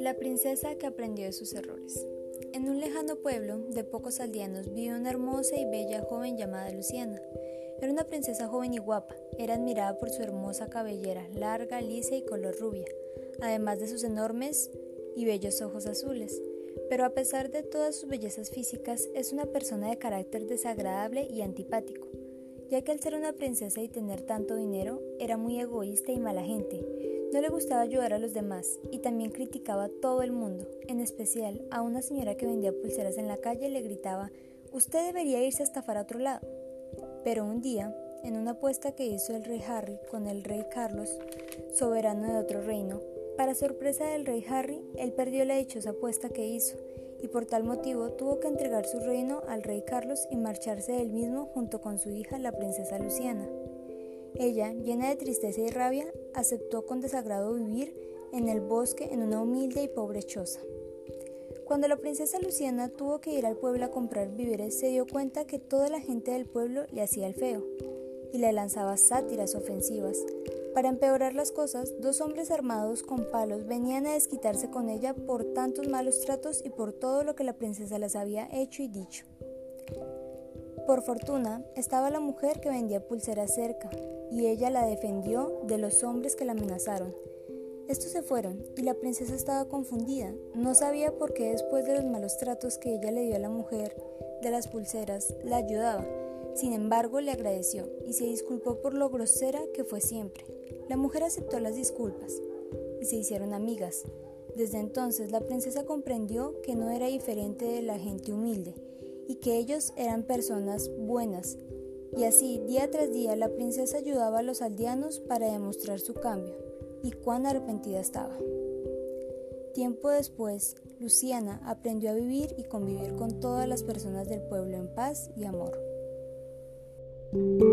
La princesa que aprendió de sus errores. En un lejano pueblo de pocos aldeanos vivía una hermosa y bella joven llamada Luciana. Era una princesa joven y guapa, era admirada por su hermosa cabellera, larga, lisa y color rubia, además de sus enormes y bellos ojos azules. Pero a pesar de todas sus bellezas físicas, es una persona de carácter desagradable y antipático, ya que al ser una princesa y tener tanto dinero, era muy egoísta y mala gente. No le gustaba ayudar a los demás y también criticaba a todo el mundo, en especial a una señora que vendía pulseras en la calle y le gritaba, usted debería irse a estafar a otro lado. Pero un día, en una apuesta que hizo el rey Harry con el rey Carlos, soberano de otro reino, para sorpresa del rey Harry, él perdió la dichosa apuesta que hizo, y por tal motivo tuvo que entregar su reino al rey Carlos y marcharse él mismo junto con su hija, la princesa Luciana. Ella, llena de tristeza y rabia, aceptó con desagrado vivir en el bosque en una humilde y pobre choza. Cuando la princesa Luciana tuvo que ir al pueblo a comprar víveres, se dio cuenta que toda la gente del pueblo le hacía el feo y le lanzaba sátiras ofensivas. Para empeorar las cosas, dos hombres armados con palos venían a desquitarse con ella por tantos malos tratos y por todo lo que la princesa les había hecho y dicho. Por fortuna, estaba la mujer que vendía pulseras cerca, y ella la defendió de los hombres que la amenazaron. Estos se fueron y la princesa estaba confundida. No sabía por qué después de los malos tratos que ella le dio a la mujer de las pulseras, la ayudaba. Sin embargo, le agradeció y se disculpó por lo grosera que fue siempre. La mujer aceptó las disculpas y se hicieron amigas. Desde entonces la princesa comprendió que no era diferente de la gente humilde y que ellos eran personas buenas. Y así, día tras día, la princesa ayudaba a los aldeanos para demostrar su cambio y cuán arrepentida estaba. Tiempo después, Luciana aprendió a vivir y convivir con todas las personas del pueblo en paz y amor. Thank you.